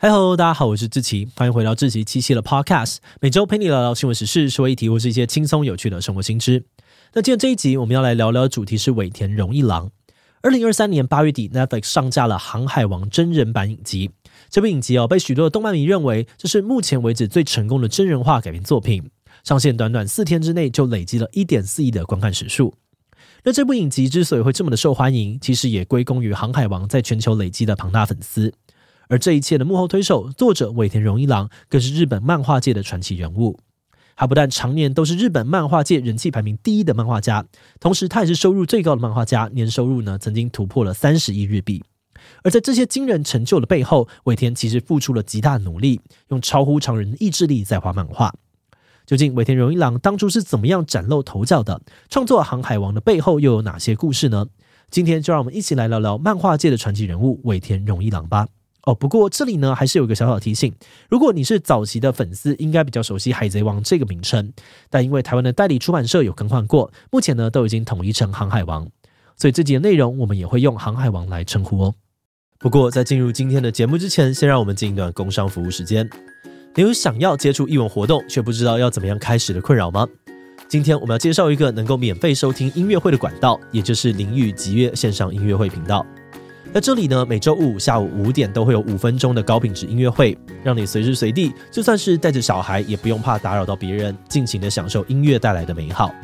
嗨喽，大家好，我是志奇，欢迎回到志奇七七的 Podcast，每周陪你聊聊新闻时事、社会议题或是一些轻松有趣的生活新知。那今天这一集我们要来聊聊的主题是尾田荣一郎。二零二三年八月底，Netflix 上架了《航海王》真人版影集。这部影集哦，被许多的动漫迷认为这是目前为止最成功的真人化改编作品。上线短短四天之内就累积了一点四亿的观看时数。那这部影集之所以会这么的受欢迎，其实也归功于《航海王》在全球累积的庞大粉丝。而这一切的幕后推手，作者尾田荣一郎，更是日本漫画界的传奇人物。他不但常年都是日本漫画界人气排名第一的漫画家，同时他也是收入最高的漫画家，年收入呢曾经突破了三十亿日币。而在这些惊人成就的背后，尾田其实付出了极大努力，用超乎常人的意志力在画漫画。究竟尾田荣一郎当初是怎么样崭露头角的？创作《航海王》的背后又有哪些故事呢？今天就让我们一起来聊聊漫画界的传奇人物尾田荣一郎吧。哦，不过这里呢还是有一个小小提醒，如果你是早期的粉丝，应该比较熟悉《海贼王》这个名称，但因为台湾的代理出版社有更换过，目前呢都已经统一成《航海王》，所以这集的内容我们也会用《航海王》来称呼哦。不过在进入今天的节目之前，先让我们进一段工商服务时间。你有想要接触艺文活动却不知道要怎么样开始的困扰吗？今天我们要介绍一个能够免费收听音乐会的管道，也就是灵逾击乐线上音乐会频道。在这里呢，每周五下午五点都会有五分钟的高品质音乐会，让你随时随地，就算是带着小孩，也不用怕打扰到别人，尽情的享受音乐带来的美好。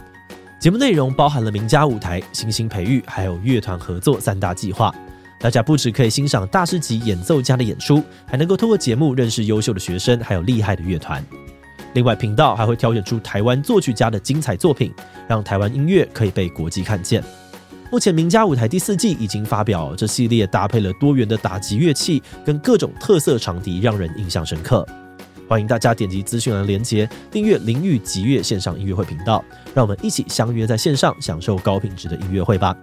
节目内容包含了名家舞台、新星培育，还有乐团合作三大计划。大家不只可以欣赏大师级演奏家的演出，还能够透过节目认识优秀的学生，还有厉害的乐团。另外，频道还会挑选出台湾作曲家的精彩作品，让台湾音乐可以被国际看见。目前名家舞台第四季已经发表，这系列搭配了多元的打击乐器跟各种特色长笛，让人印象深刻。欢迎大家点击资讯栏连接，订阅林玉极乐线上音乐会频道，让我们一起相约在线上享受高品质的音乐会吧。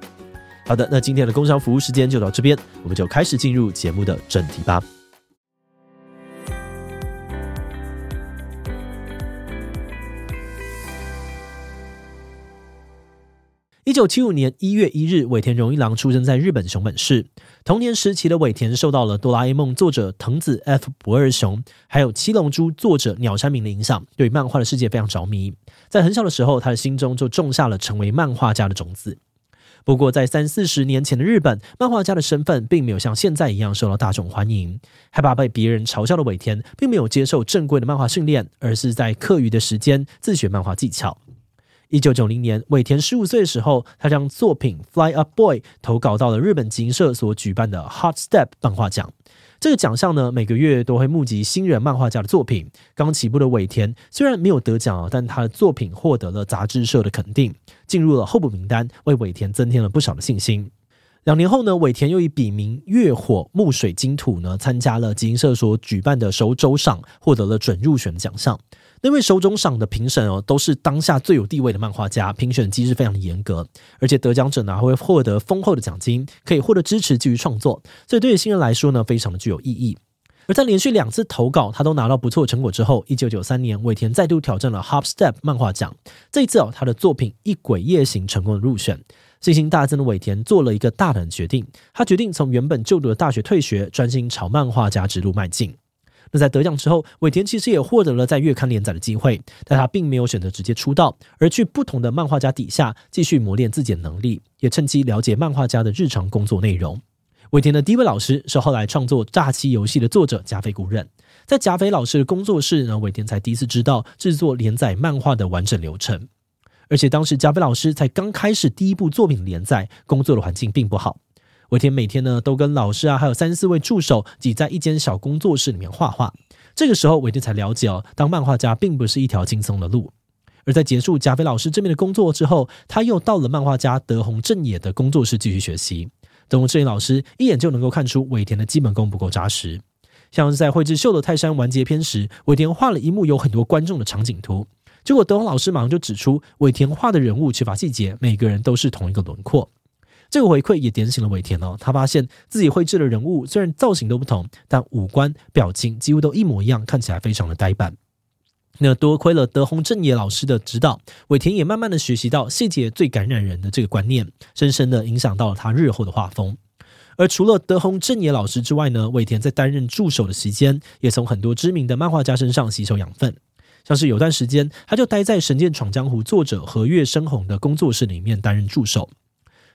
好的，那今天的工商服务时间就到这边，我们就开始进入节目的正题吧。一九七五年一月一日，尾田荣一郎出生在日本熊本市。童年时期的尾田受到了《哆啦 A 梦》作者藤子 F 不二雄，还有《七龙珠》作者鸟山明的影响，对漫画的世界非常着迷。在很小的时候，他的心中就种下了成为漫画家的种子。不过，在三四十年前的日本，漫画家的身份并没有像现在一样受到大众欢迎。害怕被别人嘲笑的尾田，并没有接受正规的漫画训练，而是在课余的时间自学漫画技巧。一九九零年，尾田十五岁的时候，他将作品《Fly Up Boy》投稿到了日本集英社所举办的 Hot Step 漫画奖。这个奖项呢，每个月都会募集新人漫画家的作品。刚起步的尾田虽然没有得奖，但他的作品获得了杂志社的肯定，进入了候补名单，为尾田增添了不少的信心。两年后呢，尾田又以笔名月火木水晶土呢，参加了集英社所举办的首周赏，获得了准入选的奖项。那位首周赏的评审哦，都是当下最有地位的漫画家，评选机制非常的严格，而且得奖者呢还会获得丰厚的奖金，可以获得支持继续创作，所以对于新人来说呢，非常的具有意义。而在连续两次投稿，他都拿到不错成果之后，一九九三年，尾田再度挑战了 Hop Step 漫画奖，这一次哦，他的作品《一鬼夜行》成功的入选，信心大增的尾田做了一个大胆的决定，他决定从原本就读的大学退学，专心朝漫画家之路迈进。那在得奖之后，尾田其实也获得了在月刊连载的机会，但他并没有选择直接出道，而去不同的漫画家底下继续磨练自己的能力，也趁机了解漫画家的日常工作内容。尾田的第一位老师是后来创作《诈欺游戏》的作者加菲古任，在加菲老师的工作室呢，尾田才第一次知道制作连载漫画的完整流程，而且当时加菲老师才刚开始第一部作品连载，工作的环境并不好。尾田每天呢都跟老师啊，还有三四位助手挤在一间小工作室里面画画。这个时候，尾田才了解哦，当漫画家并不是一条轻松的路。而在结束加菲老师这边的工作之后，他又到了漫画家德宏正也的工作室继续学习。德弘正也老师一眼就能够看出尾田的基本功不够扎实。像是在绘制《秀逗泰山》完结篇时，尾田画了一幕有很多观众的场景图，结果德宏老师马上就指出，尾田画的人物缺乏细节，每个人都是同一个轮廓。这个回馈也点醒了尾田哦，他发现自己绘制的人物虽然造型都不同，但五官表情几乎都一模一样，看起来非常的呆板。那多亏了德宏正也老师的指导，尾田也慢慢的学习到细节最感染人的这个观念，深深的影响到了他日后的画风。而除了德宏正也老师之外呢，尾田在担任助手的期间，也从很多知名的漫画家身上吸收养分。像是有段时间，他就待在《神剑闯江湖》作者和月生宏的工作室里面担任助手。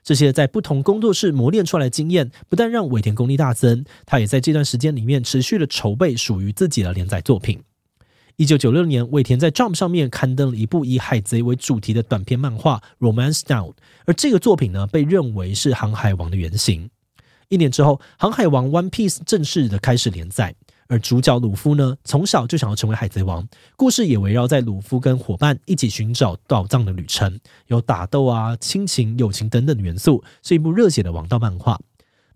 这些在不同工作室磨练出来的经验，不但让尾田功力大增，他也在这段时间里面持续的筹备属于自己的连载作品。一九九六年，尾田在 Jump 上面刊登了一部以海贼为主题的短篇漫画《Romance Down》，而这个作品呢，被认为是《航海王》的原型。一年之后，《航海王》One Piece 正式的开始连载。而主角鲁夫呢，从小就想要成为海贼王，故事也围绕在鲁夫跟伙伴一起寻找宝藏的旅程，有打斗啊、亲情、友情等等的元素，是一部热血的王道漫画。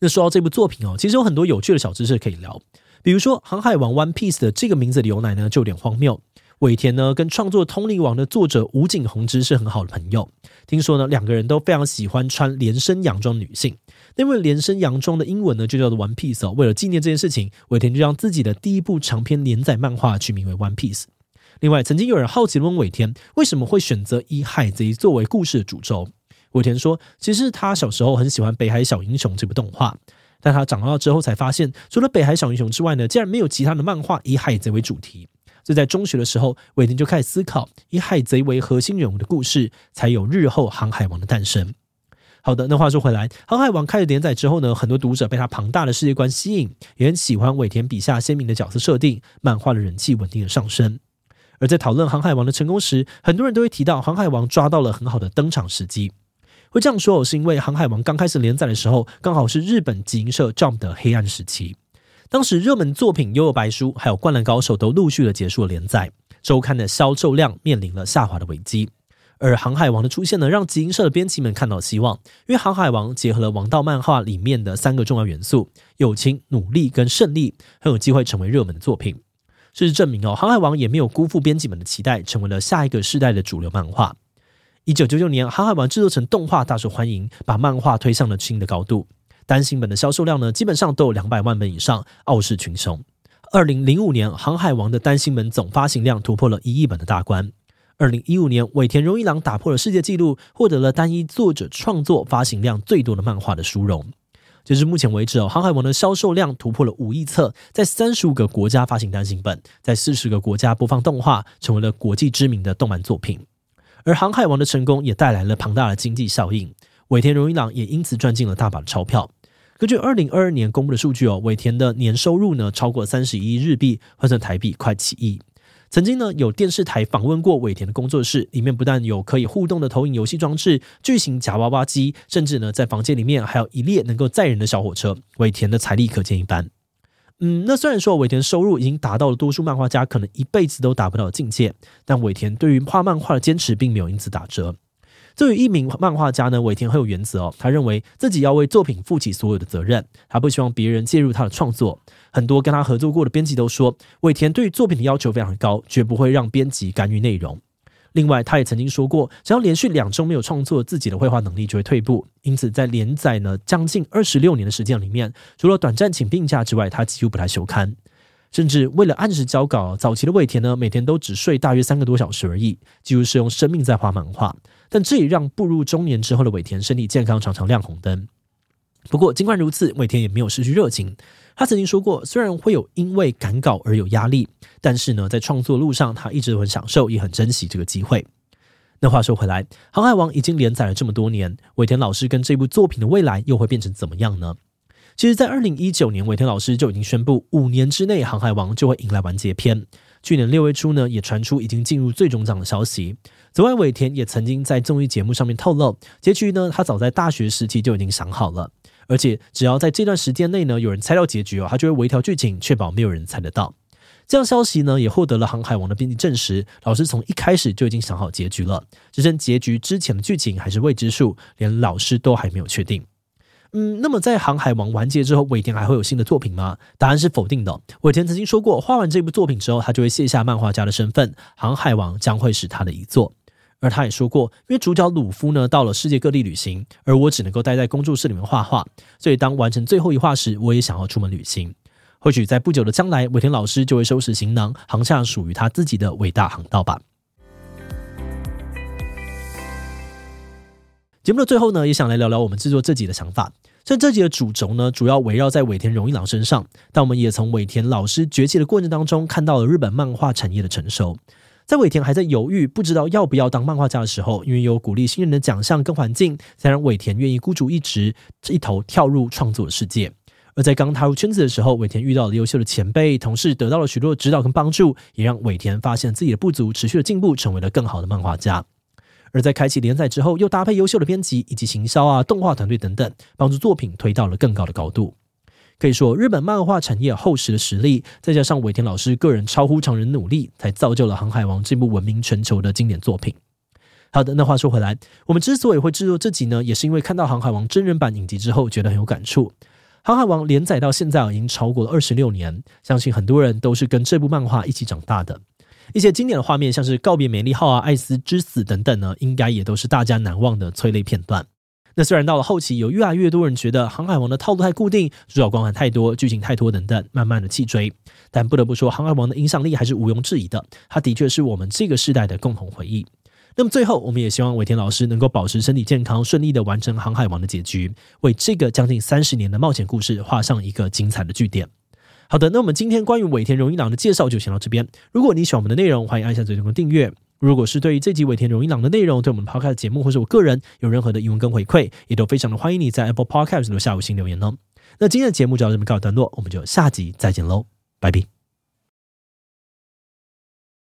那说到这部作品哦，其实有很多有趣的小知识可以聊，比如说《航海王 One Piece》的这个名字的由来呢，就有点荒谬。尾田呢，跟创作《通灵王》的作者武井宏之是很好的朋友。听说呢，两个人都非常喜欢穿连身洋装女性。那位连身洋装的英文呢，就叫做 One Piece 哦。为了纪念这件事情，尾田就让自己的第一部长篇连载漫画取名为 One Piece。另外，曾经有人好奇问尾田，为什么会选择以海贼作为故事的主轴？尾田说，其实他小时候很喜欢《北海小英雄》这部动画，但他长大之后才发现，除了《北海小英雄》之外呢，竟然没有其他的漫画以海贼为主题。所以在中学的时候，尾田就开始思考以海贼为核心人物的故事，才有日后航海王的诞生。好的，那话说回来，航海王开始连载之后呢，很多读者被他庞大的世界观吸引，也很喜欢尾田笔下鲜明的角色设定，漫画的人气稳定的上升。而在讨论航海王的成功时，很多人都会提到航海王抓到了很好的登场时机。会这样说，是因为航海王刚开始连载的时候，刚好是日本集英社 Jump 的黑暗时期。当时热门作品《幽游白书》还有《灌篮高手》都陆续的结束了连载，周刊的销售量面临了下滑的危机。而《航海王》的出现呢，让集英社的编辑们看到希望，因为《航海王》结合了王道漫画里面的三个重要元素：友情、努力跟胜利，很有机会成为热门的作品。事实证明哦，《航海王》也没有辜负编辑们的期待，成为了下一个世代的主流漫画。一九九九年，《航海王》制作成动画，大受欢迎，把漫画推上了新的高度。单行本的销售量呢，基本上都有两百万本以上，傲视群雄。二零零五年，《航海王》的单行本总发行量突破了一亿本的大关。二零一五年，尾田荣一郎打破了世界纪录，获得了单一作者创作发行量最多的漫画的殊荣。截至目前为止哦，《航海王》的销售量突破了五亿册，在三十五个国家发行单行本，在四十个国家播放动画，成为了国际知名的动漫作品。而《航海王》的成功也带来了庞大的经济效应，尾田荣一郎也因此赚进了大把的钞票。根据二零二二年公布的数据哦，尾田的年收入呢超过三十一亿日币，换算台币快七亿。曾经呢有电视台访问过尾田的工作室，里面不但有可以互动的投影游戏装置、巨型夹娃娃机，甚至呢在房间里面还有一列能够载人的小火车。尾田的财力可见一斑。嗯，那虽然说尾田收入已经达到了多数漫画家可能一辈子都达不到的境界，但尾田对于画漫画的坚持并没有因此打折。作为一名漫画家呢，尾田很有原则哦。他认为自己要为作品负起所有的责任，他不希望别人介入他的创作。很多跟他合作过的编辑都说，尾田对于作品的要求非常高，绝不会让编辑干预内容。另外，他也曾经说过，只要连续两周没有创作，自己的绘画能力就会退步。因此，在连载呢将近二十六年的时间里面，除了短暂请病假之外，他几乎不太休刊。甚至为了按时交稿，早期的尾田呢，每天都只睡大约三个多小时而已，几乎是用生命在画漫画。但这也让步入中年之后的尾田身体健康常常亮红灯。不过，尽管如此，尾田也没有失去热情。他曾经说过，虽然会有因为赶稿而有压力，但是呢，在创作路上，他一直都很享受，也很珍惜这个机会。那话说回来，《航海王》已经连载了这么多年，尾田老师跟这部作品的未来又会变成怎么样呢？其实，在二零一九年，尾田老师就已经宣布，五年之内，《航海王》就会迎来完结篇。去年六月初呢，也传出已经进入最终章的消息。此外，尾田也曾经在综艺节目上面透露，结局呢，他早在大学时期就已经想好了，而且只要在这段时间内呢，有人猜到结局哦，他就会微调剧情，确保没有人猜得到。这样消息呢，也获得了《航海王》的编辑证实，老师从一开始就已经想好结局了，只剩结局之前的剧情还是未知数，连老师都还没有确定。嗯，那么在《航海王》完结之后，尾田还会有新的作品吗？答案是否定的。尾田曾经说过，画完这部作品之后，他就会卸下漫画家的身份，《航海王》将会是他的遗作。而他也说过，因为主角鲁夫呢到了世界各地旅行，而我只能够待在工作室里面画画，所以当完成最后一画时，我也想要出门旅行。或许在不久的将来，尾田老师就会收拾行囊，航向属于他自己的伟大航道吧。节目的最后呢，也想来聊聊我们制作这集的想法。所以这集的主轴呢，主要围绕在尾田荣一郎身上，但我们也从尾田老师崛起的过程当中，看到了日本漫画产业的成熟。在尾田还在犹豫，不知道要不要当漫画家的时候，因为有鼓励新人的奖项跟环境，才让尾田愿意孤注一掷，一头跳入创作的世界。而在刚踏入圈子的时候，尾田遇到了优秀的前辈同事，得到了许多指导跟帮助，也让尾田发现自己的不足，持续的进步，成为了更好的漫画家。而在开启连载之后，又搭配优秀的编辑以及行销啊、动画团队等等，帮助作品推到了更高的高度。可以说，日本漫画产业厚实的实力，再加上尾田老师个人超乎常人努力，才造就了《航海王》这部闻名全球的经典作品。好的，那话说回来，我们之所以会制作这集呢，也是因为看到《航海王》真人版影集之后，觉得很有感触。《航海王》连载到现在已经超过了二十六年，相信很多人都是跟这部漫画一起长大的。一些经典的画面，像是告别美丽号啊、艾斯之死等等呢，应该也都是大家难忘的催泪片段。那虽然到了后期，有越来越多人觉得《航海王》的套路太固定，主角光环太多，剧情太多等等，慢慢的弃追。但不得不说，《航海王》的影响力还是毋庸置疑的，它的确是我们这个世代的共同回忆。那么最后，我们也希望尾田老师能够保持身体健康，顺利的完成《航海王》的结局，为这个将近三十年的冒险故事画上一个精彩的句点。好的，那我们今天关于尾田荣一郎的介绍就先到这边。如果你喜欢我们的内容，欢迎按下最中的订阅。如果是对于这集尾田荣一郎的内容，对我们 Podcast 节目或是我个人有任何的疑问跟回馈，也都非常的欢迎你在 Apple Podcast 留下五星留言哦。那今天的节目就到这边告一段落，我们就下集再见喽，拜拜。